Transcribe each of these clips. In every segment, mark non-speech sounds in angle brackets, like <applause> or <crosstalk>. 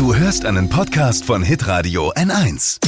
Du hörst einen Podcast von Hitradio N1.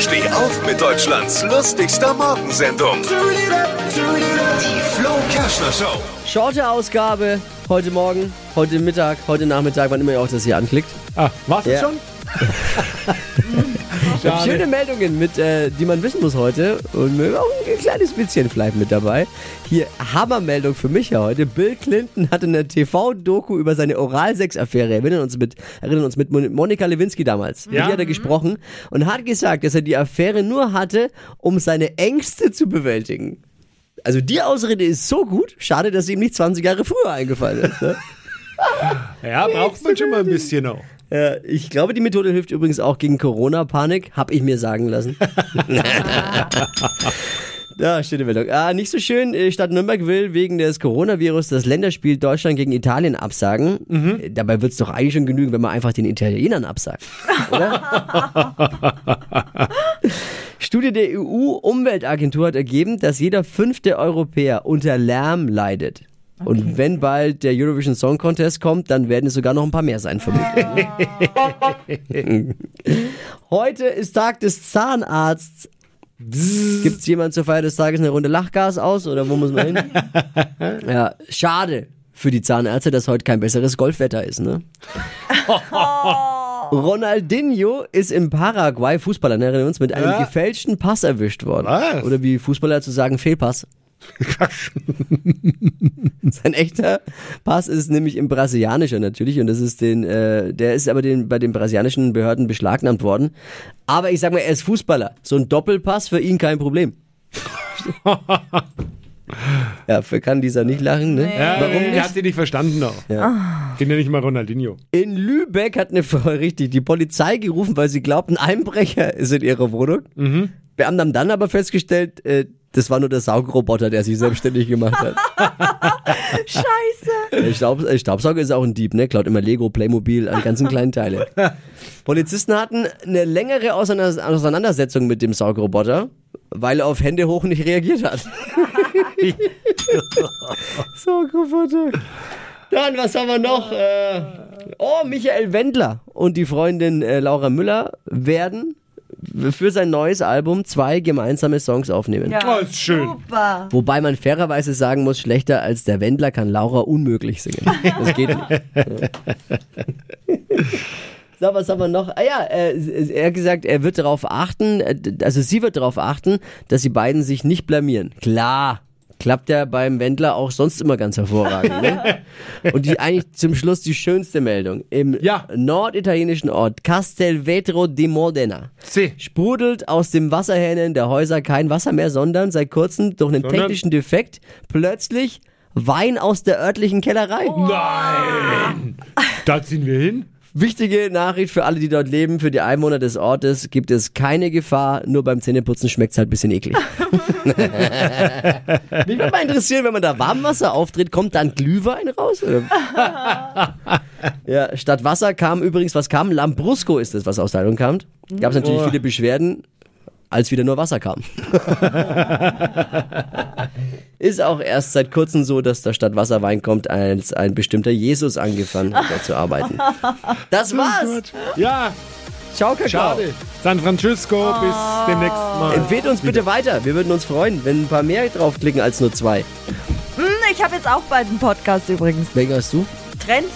Steh auf mit Deutschlands lustigster Morgensendung. Die Flo Kerschner Show. Shorte Ausgabe heute Morgen, heute Mittag, heute Nachmittag, wann immer ihr auch das hier anklickt. Ah, war's Ja. das <laughs> schon? Schade. Schöne Meldungen, mit, äh, die man wissen muss heute. Und auch ein kleines bisschen vielleicht mit dabei. Hier, Hammermeldung für mich ja heute. Bill Clinton hat in der TV-Doku über seine Oralsex-Affäre, erinnern uns mit, erinnern uns mit Mon- Monika Lewinsky damals. Mit Ja. ihr hat er gesprochen und hat gesagt, dass er die Affäre nur hatte, um seine Ängste zu bewältigen. Also die Ausrede ist so gut, schade, dass sie ihm nicht 20 Jahre früher eingefallen ist. Ne? Ja, braucht man schon mal ein bisschen auch. Ja, ich glaube, die Methode hilft übrigens auch gegen Corona-Panik, hab ich mir sagen lassen. <laughs> Ja, schöne Meldung. Ah, nicht so schön. äh, Stadt Nürnberg will wegen des Coronavirus das Länderspiel Deutschland gegen Italien absagen. Äh, Dabei wird's doch eigentlich schon genügen, wenn man einfach den Italienern absagt. Oder? <laughs> Studie der EU-Umweltagentur hat ergeben, dass jeder fünfte Europäer unter Lärm leidet. Und wenn bald der Eurovision Song Contest kommt, dann werden es sogar noch ein paar mehr sein, vermutlich. <laughs> Heute ist Tag des Zahnarzts. Gibt es jemand zur Feier des Tages eine Runde Lachgas aus oder wo muss man hin? <laughs> ja, schade für die Zahnärzte, dass heute kein besseres Golfwetter ist, ne? <laughs> Ronaldinho ist im Paraguay, Fußballer, ne, erinnern wir uns, mit einem Ja. gefälschten Pass erwischt worden. Was? Oder wie Fußballer zu sagen, Fehlpass. <laughs> Sein echter Pass ist nämlich im brasilianischer natürlich und das ist den, äh, der ist aber den, bei den brasilianischen Behörden beschlagnahmt worden. Aber ich sag mal, er ist Fußballer. So ein Doppelpass für ihn kein Problem. <laughs> ja, für kann dieser nicht lachen, ne? Ja, Warum Er hat sie nicht verstanden auch. Ja. Bin ja nicht mal Ronaldinho. In Lübeck hat eine Frau <laughs> richtig die Polizei gerufen, weil sie glaubt, ein Einbrecher ist in ihrer Wohnung. Beamte haben dann aber festgestellt, äh, das war nur der Saugroboter, der sich selbstständig gemacht hat. <laughs> Scheiße. Der Staub, Staubsauger ist auch ein Dieb, ne? Klaut immer Lego, Playmobil, an ganzen kleinen Teile. <laughs> Polizisten hatten eine längere Auseinander- Auseinandersetzung mit dem Saugroboter, weil er auf Hände hoch nicht reagiert hat. <laughs> Saugroboter. Dann, was haben wir noch? Äh, oh, Michael Wendler und die Freundin äh, Laura Müller werden für sein neues Album zwei gemeinsame Songs aufnehmen. Oh, ist schön. Super. Wobei man fairerweise sagen muss, schlechter als der Wendler kann Laura unmöglich singen. Das geht nicht. <laughs> So, was haben wir noch? Ah ja, äh, er hat gesagt, er wird darauf achten, äh, also sie wird darauf achten, dass die beiden sich nicht blamieren. Klar, klappt ja beim Wendler auch sonst immer ganz hervorragend. Ne? <laughs> Und die eigentlich zum Schluss die schönste Meldung. Im Ja. norditalienischen Ort Castelvetro di Modena See. sprudelt aus dem Wasserhähnen der Häuser kein Wasser mehr, sondern seit kurzem durch einen Sondern? technischen Defekt plötzlich Wein aus der örtlichen Kellerei. Nein! Da ziehen wir hin. Wichtige Nachricht für alle, die dort leben, für die Einwohner des Ortes gibt es keine Gefahr, nur beim Zähneputzen schmeckt es halt ein bisschen eklig. <laughs> Mich würde mal interessieren, wenn man da Warmwasser auftritt, kommt dann Glühwein raus? <laughs> Ja, statt Wasser kam übrigens, was kam? Lambrusco ist es, was aus der Leitung kam. Gab es natürlich Oh. viele Beschwerden, als wieder nur Wasser kam. <laughs> Ist auch erst seit kurzem so, dass da statt Wasserwein kommt, als ein bestimmter Jesus angefangen hat, dort zu arbeiten. <laughs> Das war's. Ja, Ciao, Kakao. schade. San Francisco, bis demnächst mal. Empfehlt uns bitte weiter. Wir würden uns freuen, wenn ein paar mehr draufklicken als nur zwei. Hm, ich habe jetzt auch bald einen Podcast übrigens. Welchen hast du? Trends,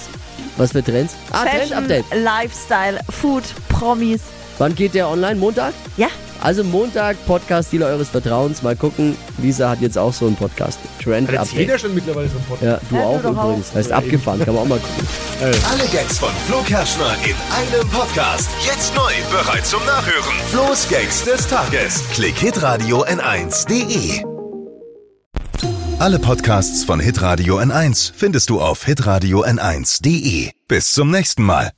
Was für Trends? Ah, Fashion, Trend-Update. Lifestyle, Food, Promis. Wann geht der online? Montag? Ja, Also Montag, Podcast-Dealer eures Vertrauens. Mal gucken. Lisa hat jetzt auch so einen Podcast. Hat jetzt Trend-Update. jeder schon mittlerweile so einen Podcast. Ja, du Ja, du auch doch auch. übrigens. Heißt abgefahren, kann man auch mal gucken. Alle Gags von Flo Kerschner in einem Podcast. Jetzt neu, bereit zum Nachhören. Flo's Gags des Tages. Klick Hitradio N1.de. Alle Podcasts von Hitradio N1 findest du auf hitradio N1.de. Bis zum nächsten Mal.